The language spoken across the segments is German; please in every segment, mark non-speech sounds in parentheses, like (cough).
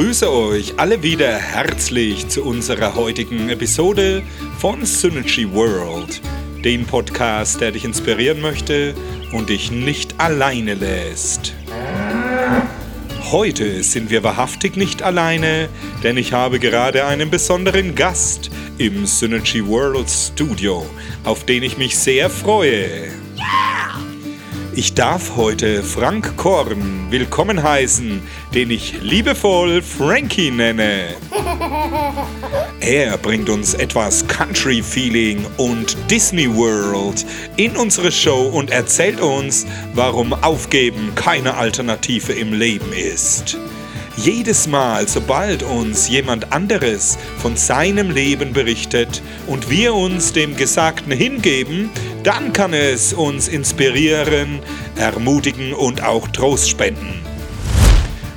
begrüße euch alle wieder herzlich zu unserer heutigen Episode von Synergy World, dem Podcast, der dich inspirieren möchte und dich nicht alleine lässt. Heute sind wir wahrhaftig nicht alleine, denn ich habe gerade einen besonderen Gast im Synergy World Studio, auf den ich mich sehr freue. Ich darf heute Frank Korn willkommen heißen, den ich liebevoll Frankie nenne. (laughs) Er bringt uns etwas Country Feeling und Disney World in unsere Show und erzählt uns, warum Aufgeben keine Alternative im Leben ist. Jedes Mal, sobald uns jemand anderes von seinem Leben berichtet und wir uns dem Gesagten hingeben, dann kann es uns inspirieren, ermutigen und auch Trost spenden.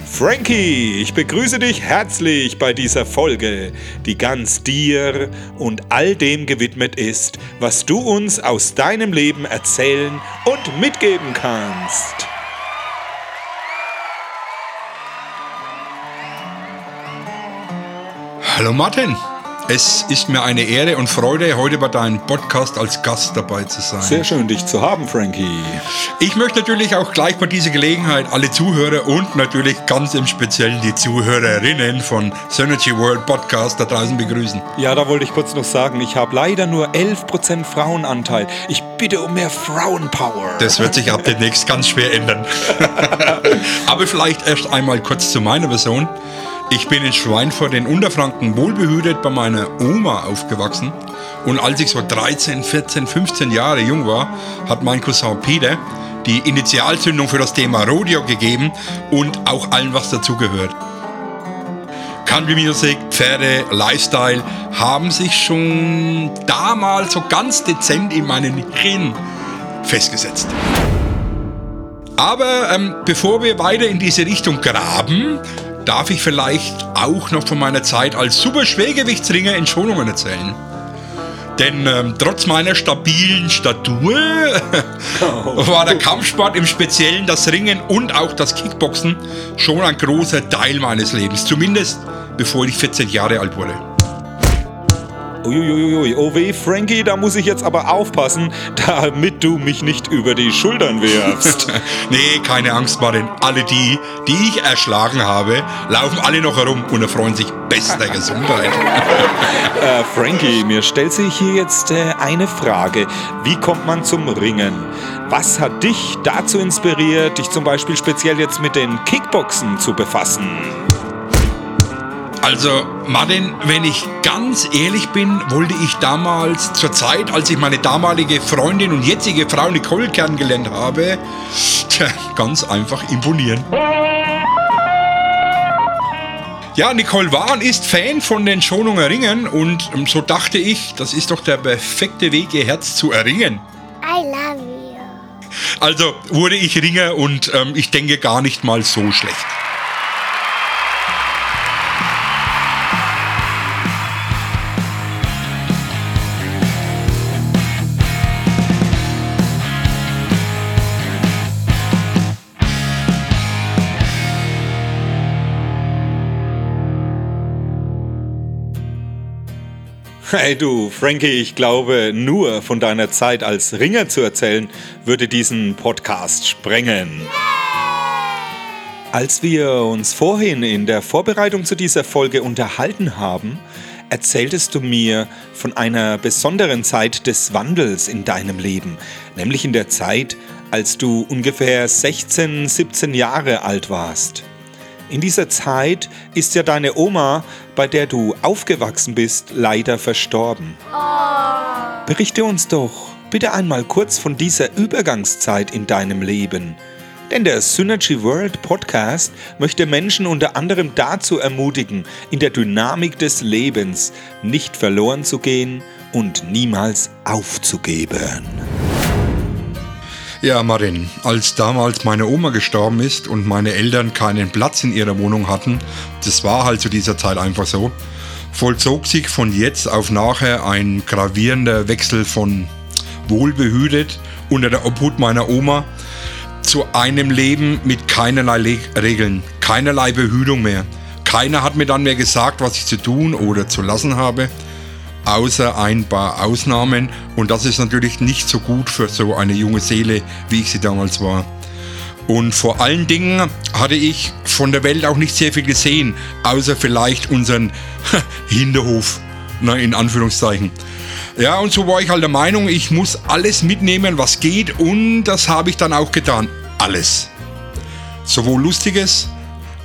Frankie, ich begrüße dich herzlich bei dieser Folge, die ganz dir und all dem gewidmet ist, was du uns aus deinem Leben erzählen und mitgeben kannst. Hallo Martin. Es ist mir eine Ehre und Freude, heute bei deinem Podcast als Gast dabei zu sein. Sehr schön, dich zu haben, Frankie. Ich möchte natürlich auch gleich bei dieser Gelegenheit alle Zuhörer und natürlich ganz im Speziellen die Zuhörerinnen von Synergy World Podcast da draußen begrüßen. Ja, da wollte ich kurz noch sagen, ich habe leider nur 11% Frauenanteil. Ich bitte um mehr Frauenpower. Das wird sich ab demnächst ganz schwer ändern. (laughs) Aber vielleicht erst einmal kurz zu meiner Person. Ich bin in Schweinfurt in Unterfranken wohlbehütet bei meiner Oma aufgewachsen. Und als ich so 13, 14, 15 Jahre jung war, hat mein Cousin Peter die Initialzündung für das Thema Rodeo gegeben und auch allen, was dazugehört. Country Music, Pferde, Lifestyle haben sich schon damals so ganz dezent in meinen Hirn festgesetzt. Aber ähm, bevor wir weiter in diese Richtung graben, darf ich vielleicht auch noch von meiner Zeit als Superschwergewichtsringer in Schonungen erzählen. Denn ähm, trotz meiner stabilen Statur (laughs) war der Kampfsport im Speziellen das Ringen und auch das Kickboxen schon ein großer Teil meines Lebens. Zumindest bevor ich 14 Jahre alt wurde. Uiuiui, oh weh, Frankie, da muss ich jetzt aber aufpassen, (laughs) damit du mich nicht über die Schultern wirfst. (laughs) nee, keine Angst, Martin. Alle die, die ich erschlagen habe, laufen alle noch herum und erfreuen sich bester (laughs) Gesundheit. äh, Frankie, mir stellt sich hier jetzt äh, eine Frage. Wie kommt man zum Ringen? Was hat dich dazu inspiriert, dich zum Beispiel speziell jetzt mit den Kickboxen zu befassen? Also, Martin, wenn ich ganz ehrlich bin, wollte ich damals zur Zeit, als ich meine damalige Freundin und jetzige Frau Nicole kennengelernt habe, (laughs) tja, ganz einfach imponieren. Ja, Nicole war und ist Fan von den Schonunger Ringen und ähm, so dachte ich, das ist doch der perfekte Weg, ihr Herz zu erringen. I love you. Also wurde ich Ringer und ähm, ich denke gar nicht mal so schlecht. Hey du, Frankie, ich glaube, nur von deiner Zeit als Ringer zu erzählen, würde diesen Podcast sprengen. Als wir uns vorhin in der Vorbereitung zu dieser Folge unterhalten haben, erzähltest du mir von einer besonderen Zeit des Wandels in deinem Leben, nämlich in der Zeit, als du ungefähr 16, 17 Jahre alt warst. In dieser Zeit ist ja deine Oma, bei der du aufgewachsen bist, leider verstorben. Berichte uns doch bitte einmal kurz von dieser Übergangszeit in deinem Leben. Denn der Synergy World Podcast möchte Menschen unter anderem dazu ermutigen, in der Dynamik des Lebens nicht verloren zu gehen und niemals aufzugeben. Ja, Marin, als damals meine Oma gestorben ist und meine Eltern keinen Platz in ihrer Wohnung hatten, das war halt zu dieser Zeit einfach so, vollzog sich von jetzt auf nachher ein gravierender Wechsel von wohlbehütet unter der Obhut meiner Oma zu einem Leben mit keinerlei Regeln, keinerlei Behütung mehr, keiner hat mir dann mehr gesagt, was ich zu tun oder zu lassen habe, außer ein paar Ausnahmen. Und das ist natürlich nicht so gut für so eine junge Seele, wie ich sie damals war. Und vor allen Dingen hatte ich von der Welt auch nicht sehr viel gesehen, außer vielleicht unseren (laughs) Hinterhof, na, in Anführungszeichen. Ja, und so war ich halt der Meinung, ich muss alles mitnehmen, was geht, und das habe ich dann auch getan. Alles. Sowohl Lustiges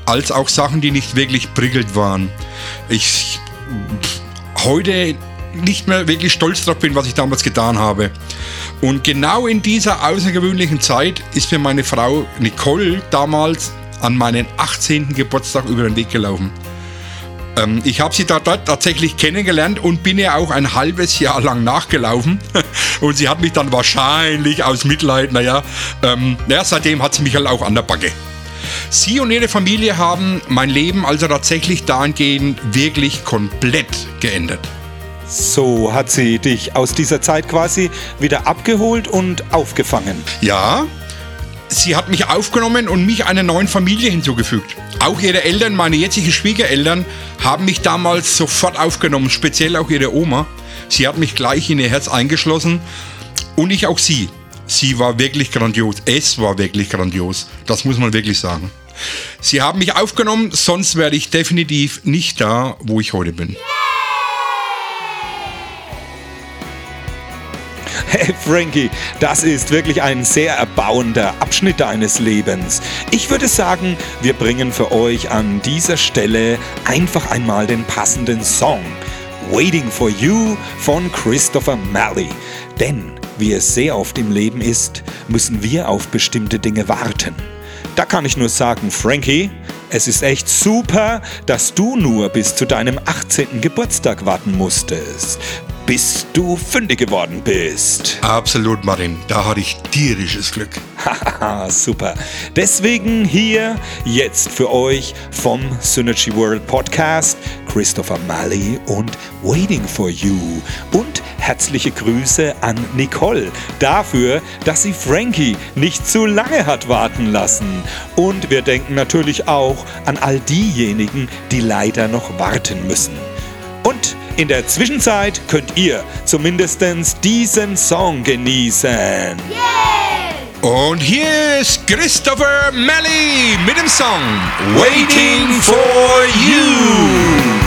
als auch Sachen, die nicht wirklich prickelnd waren. Ich heute nicht mehr wirklich stolz drauf bin, was ich damals getan habe. Und genau in dieser außergewöhnlichen Zeit ist mir meine Frau Nicole damals an meinen 18. Geburtstag über den Weg gelaufen. Ähm, ich habe sie da dort tatsächlich kennengelernt und bin ihr auch ein halbes Jahr lang nachgelaufen. (laughs) und sie hat mich dann wahrscheinlich aus Mitleid, naja, ähm, naja, seitdem hat sie mich halt auch an der Backe. Sie und ihre Familie haben mein Leben also tatsächlich dahingehend wirklich komplett geändert. So hat sie dich aus dieser Zeit quasi wieder abgeholt und aufgefangen. Ja, sie hat mich aufgenommen und mich einer neuen Familie hinzugefügt. Auch ihre Eltern, meine jetzigen Schwiegereltern, haben mich damals sofort aufgenommen, speziell auch ihre Oma. Sie hat mich gleich in ihr Herz eingeschlossen und ich auch sie. Sie war wirklich grandios. Es war wirklich grandios. Das muss man wirklich sagen. Sie haben mich aufgenommen, sonst wäre ich definitiv nicht da, wo ich heute bin. Hey Frankie, das ist wirklich ein sehr erbauender Abschnitt deines Lebens. Ich würde sagen, wir bringen für euch an dieser Stelle einfach einmal den passenden Song. Waiting for You von Christopher Malley. Denn, wie es sehr oft im Leben ist, müssen wir auf bestimmte Dinge warten. Da kann ich nur sagen, Frankie, es ist echt super, dass du nur bis zu deinem 18. Geburtstag warten musstest bis du fündig geworden bist. Absolut, Martin. Da hatte ich tierisches Glück. Haha, super. Deswegen hier jetzt für euch vom Synergy World Podcast Christopher Malley und Waiting for You. Und herzliche Grüße an Nicole dafür, dass sie Frankie nicht zu lange hat warten lassen. Und wir denken natürlich auch an all diejenigen, die leider noch warten müssen. Und in der Zwischenzeit könnt ihr zumindest diesen Song genießen. Yeah! Und hier ist Christopher Melly mit dem Song Waiting for You.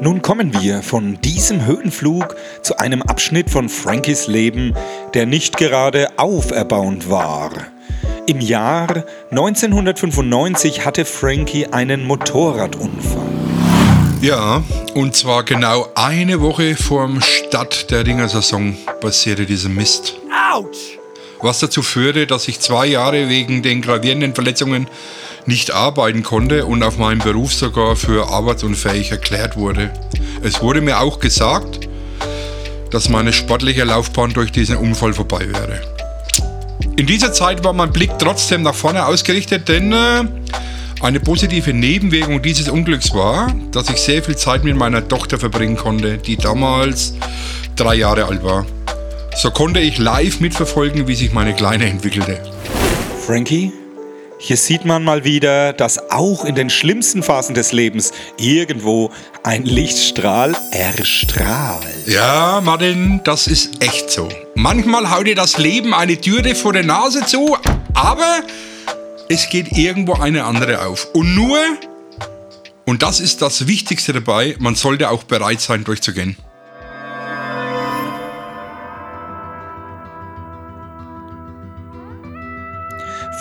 Nun kommen wir von diesem Höhenflug zu einem Abschnitt von Frankies Leben, der nicht gerade auferbauend war. Im Jahr 1995 hatte Frankie einen Motorradunfall. Ja, und zwar genau eine Woche vorm Start der Ringersaison passierte dieser Mist. Autsch! Was dazu führte, dass ich zwei Jahre wegen den gravierenden Verletzungen nicht arbeiten konnte und auf meinem Beruf sogar für arbeitsunfähig erklärt wurde. Es wurde mir auch gesagt, dass meine sportliche Laufbahn durch diesen Unfall vorbei wäre. In dieser Zeit war mein Blick trotzdem nach vorne ausgerichtet, denn äh, eine positive Nebenwirkung dieses Unglücks war, dass ich sehr viel Zeit mit meiner Tochter verbringen konnte, die damals drei Jahre alt war. So konnte ich live mitverfolgen, wie sich meine Kleine entwickelte. Frankie, hier sieht man mal wieder, dass auch in den schlimmsten Phasen des Lebens irgendwo ein Lichtstrahl erstrahlt. Ja, Martin, das ist echt so. Manchmal haut dir das Leben eine Türe vor der Nase zu, aber es geht irgendwo eine andere auf. Und nur, und das ist das Wichtigste dabei, man sollte auch bereit sein, durchzugehen.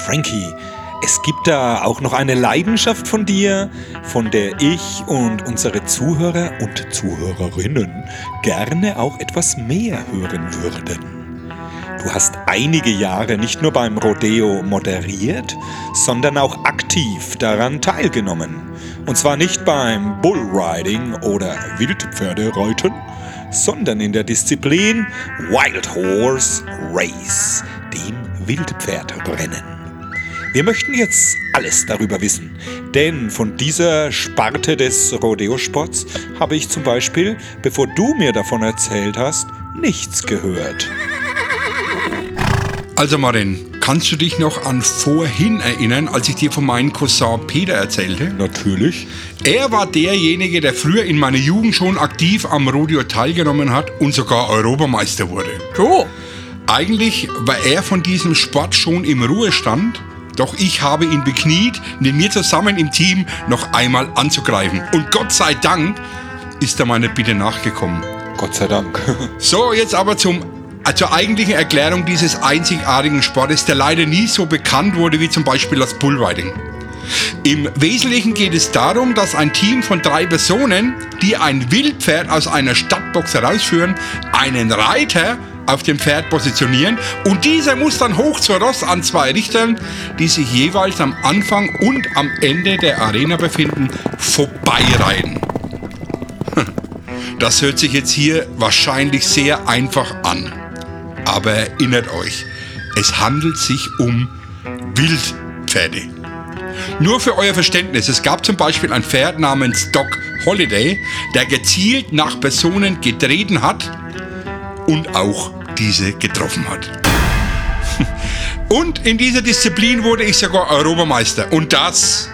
Frankie, es gibt da auch noch eine Leidenschaft von dir, von der ich und unsere Zuhörer und Zuhörerinnen gerne auch etwas mehr hören würden. Du hast einige Jahre nicht nur beim Rodeo moderiert, sondern auch aktiv daran teilgenommen. Und zwar nicht beim Bullriding oder Wildpferdereiten, sondern in der Disziplin Wild Horse Race, dem Wildpferdrennen. Wir möchten jetzt alles darüber wissen, denn von dieser Sparte des Rodeo-Sports habe ich zum Beispiel, bevor du mir davon erzählt hast, nichts gehört. Also Marin, kannst du dich noch an vorhin erinnern, als ich dir von meinem Cousin Peter erzählte? Natürlich. Er war derjenige, der früher in meiner Jugend schon aktiv am Rodeo teilgenommen hat und sogar Europameister wurde. Cool. Eigentlich war er von diesem Sport schon im Ruhestand doch ich habe ihn bekniet, mit mir zusammen im Team noch einmal anzugreifen. Und Gott sei Dank ist er meiner Bitte nachgekommen. Gott sei Dank. (laughs) so, jetzt aber zum zur eigentlichen Erklärung dieses einzigartigen Sportes, der leider nie so bekannt wurde wie zum Beispiel das Bullriding. Im Wesentlichen geht es darum, dass ein Team von drei Personen, die ein Wildpferd aus einer Stadtbox herausführen, einen Reiter auf dem Pferd positionieren und dieser muss dann hoch zur Ross an zwei Richtern, die sich jeweils am Anfang und am Ende der Arena befinden, vorbeireihen. Das hört sich jetzt hier wahrscheinlich sehr einfach an. Aber erinnert euch, es handelt sich um Wildpferde. Nur für euer Verständnis, es gab zum Beispiel ein Pferd namens Doc Holiday, der gezielt nach Personen getreten hat und auch diese getroffen hat. (laughs) Und in dieser Disziplin wurde ich sogar Europameister. Und das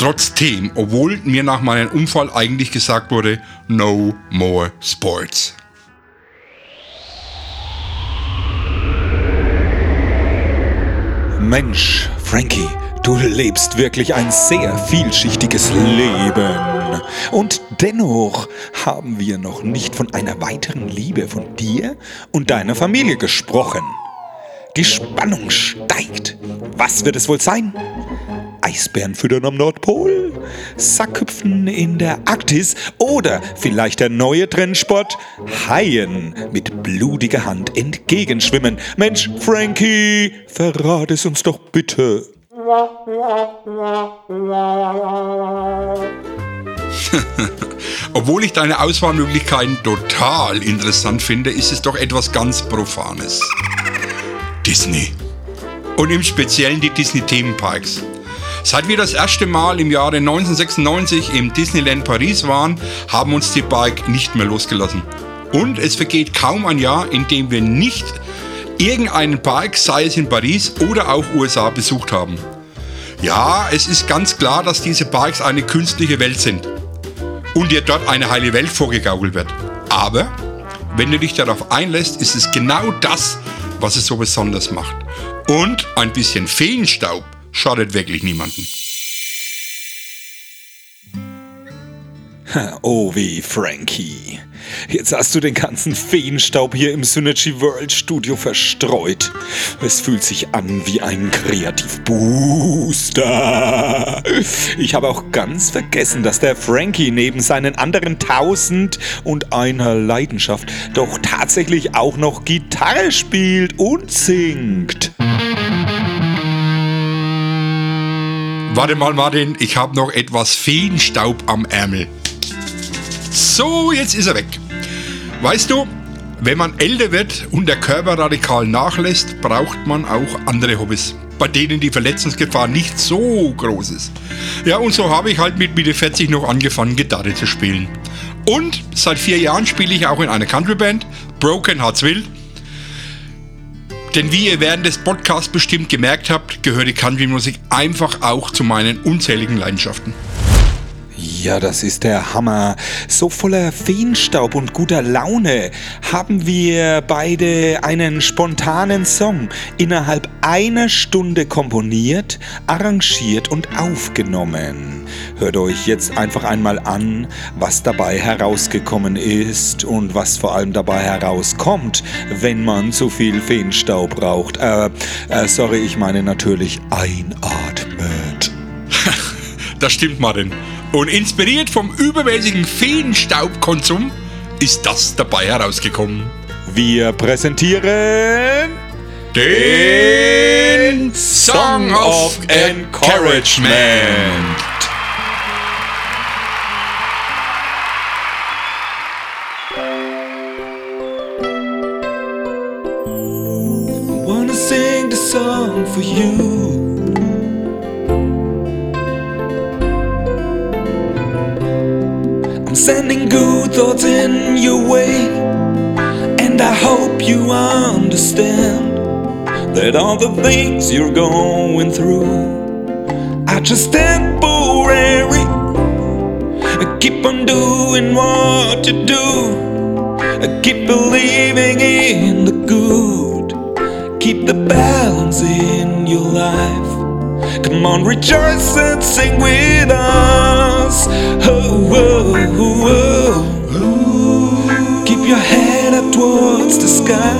trotzdem, obwohl mir nach meinem Unfall eigentlich gesagt wurde, no more sports. Mensch, Frankie, du lebst wirklich ein sehr vielschichtiges Leben. Und dennoch haben wir noch nicht von einer weiteren Liebe von dir und deiner Familie gesprochen. Die Spannung steigt. Was wird es wohl sein? Eisbären füttern am Nordpol? Sackhüpfen in der Arktis? Oder vielleicht der neue Trendsport? Haien mit blutiger Hand entgegenschwimmen. Mensch, Frankie, verrate es uns doch bitte. (laughs) Obwohl ich deine Auswahlmöglichkeiten total interessant finde, ist es doch etwas ganz Profanes. Disney. Und im Speziellen die Disney-Themenparks. Seit wir das erste Mal im Jahre 1996 im Disneyland Paris waren, haben uns die Park nicht mehr losgelassen. Und es vergeht kaum ein Jahr, in dem wir nicht irgendeinen Park, sei es in Paris oder auch USA, besucht haben. Ja, es ist ganz klar, dass diese Parks eine künstliche Welt sind und dir dort eine heile Welt vorgegaukelt wird. Aber wenn du dich darauf einlässt, ist es genau das, was es so besonders macht. Und ein bisschen Feenstaub schadet wirklich niemanden. (laughs) Oh wie Frankie. Jetzt hast du den ganzen Feenstaub hier im Synergy World Studio verstreut. Es fühlt sich an wie ein Kreativbooster. Ich habe auch ganz vergessen, dass der Frankie neben seinen anderen tausend und einer Leidenschaft doch tatsächlich auch noch Gitarre spielt und singt. Warte mal, Martin, ich habe noch etwas Feenstaub am Ärmel. So, jetzt ist er weg. Weißt du, wenn man älter wird und der Körper radikal nachlässt, braucht man auch andere Hobbys, bei denen die Verletzungsgefahr nicht so groß ist. Ja, und so habe ich halt mit Mitte 40 noch angefangen, Gitarre zu spielen. Und seit vier Jahren spiele ich auch in einer Countryband, Broken Hearts Will. Denn wie ihr während des Podcasts bestimmt gemerkt habt, gehört die Country-Musik einfach auch zu meinen unzähligen Leidenschaften. Ja, das ist der Hammer. So voller Feenstaub und guter Laune haben wir beide einen spontanen Song innerhalb einer Stunde komponiert, arrangiert und aufgenommen. Hört euch jetzt einfach einmal an, was dabei herausgekommen ist und was vor allem dabei herauskommt, wenn man zu viel Feenstaub braucht. Äh, äh sorry, ich meine natürlich einatmet. (laughs) das stimmt, Martin. Und inspiriert vom übermäßigen Feenstaubkonsum ist das dabei herausgekommen. Wir präsentieren den Song of Encouragement. I wanna sing the song for you. Sending good thoughts in your way. And I hope you understand that all the things you're going through are just temporary. Keep on doing what you do. Keep believing in the good. Keep the balance in your life. Come on, rejoice and sing with us. Oh, oh, oh, Keep your head up towards the sky.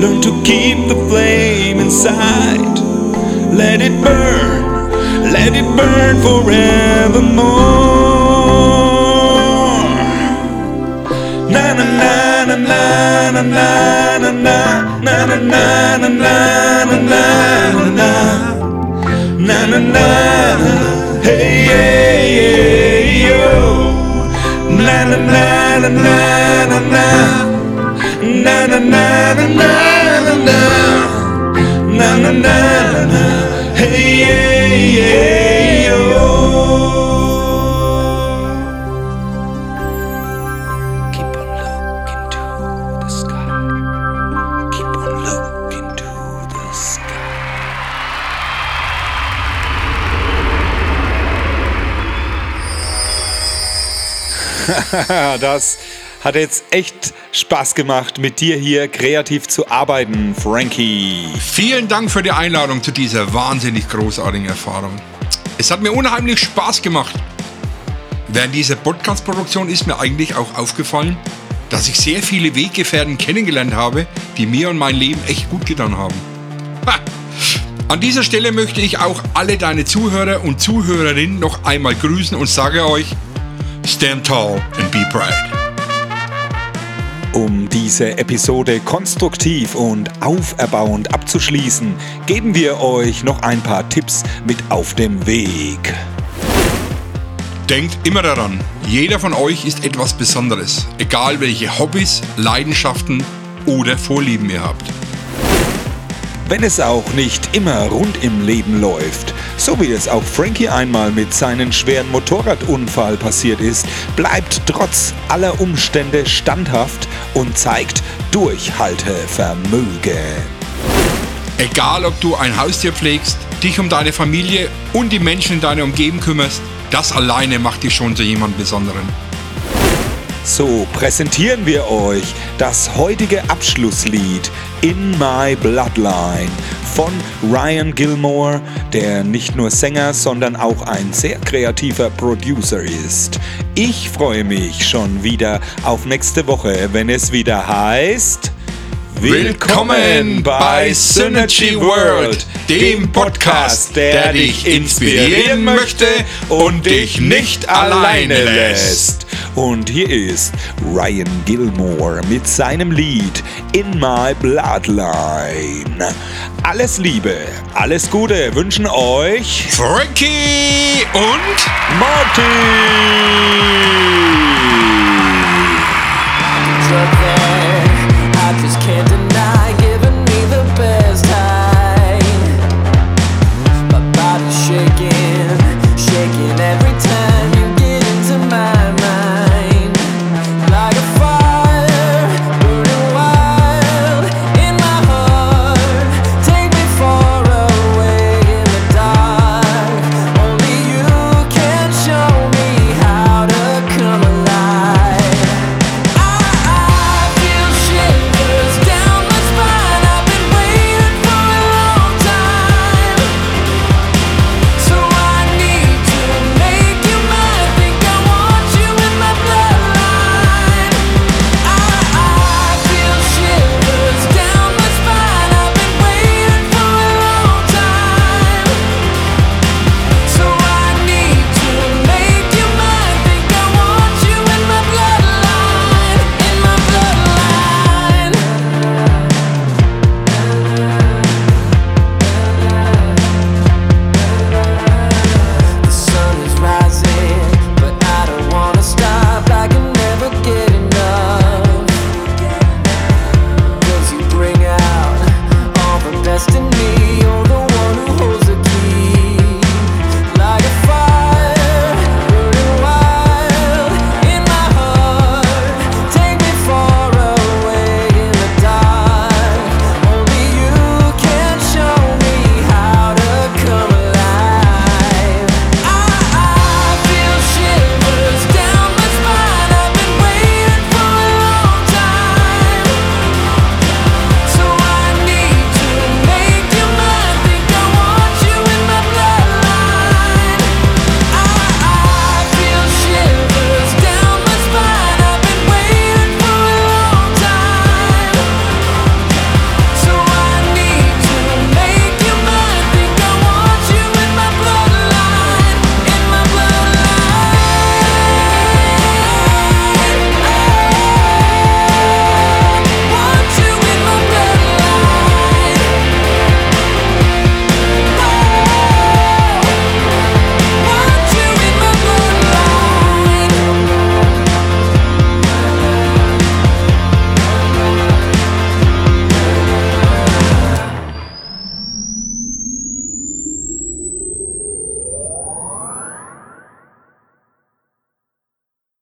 Learn to keep the flame inside. Let it burn, let it burn forevermore. Na na na na na na na na na na na na na na na na na na na Hey, hey, hey, yo. Na na na na na na na. Na na na na na na na. Na na na na na. Hey, hey, hey. (laughs) das hat jetzt echt Spaß gemacht, mit dir hier kreativ zu arbeiten, Frankie. Vielen Dank für die Einladung zu dieser wahnsinnig großartigen Erfahrung. Es hat mir unheimlich Spaß gemacht. Während dieser Podcast-Produktion ist mir eigentlich auch aufgefallen, dass ich sehr viele Weggefährten kennengelernt habe, die mir und mein Leben echt gut getan haben. Ha! An dieser Stelle möchte ich auch alle deine Zuhörer und Zuhörerinnen noch einmal grüßen und sage euch, stand tall and be proud. Um diese Episode konstruktiv und auferbauend abzuschließen, geben wir euch noch ein paar Tipps mit auf dem Weg. Denkt immer daran, jeder von euch ist etwas Besonderes, egal welche Hobbys, Leidenschaften oder Vorlieben ihr habt. Wenn es auch nicht immer rund im Leben läuft, so wie es auch Frankie einmal mit seinem schweren Motorradunfall passiert ist, bleibt trotz aller Umstände standhaft und zeigt Durchhaltevermögen. Egal ob du ein Haustier pflegst, dich um deine Familie und die Menschen in deiner Umgebung kümmerst, das alleine macht dich schon zu jemand Besonderen. So präsentieren wir euch das heutige Abschlusslied In My Bloodline von Ryan Gilmore, der nicht nur Sänger, sondern auch ein sehr kreativer Producer ist. Ich freue mich schon wieder auf nächste Woche, wenn es wieder heißt... Willkommen bei Synergy World, dem Podcast, der dich inspirieren möchte und dich nicht alleine lässt. Und hier ist Ryan Gilmore mit seinem Lied In My Bloodline. Alles Liebe, alles Gute wünschen euch Frankie und Martin.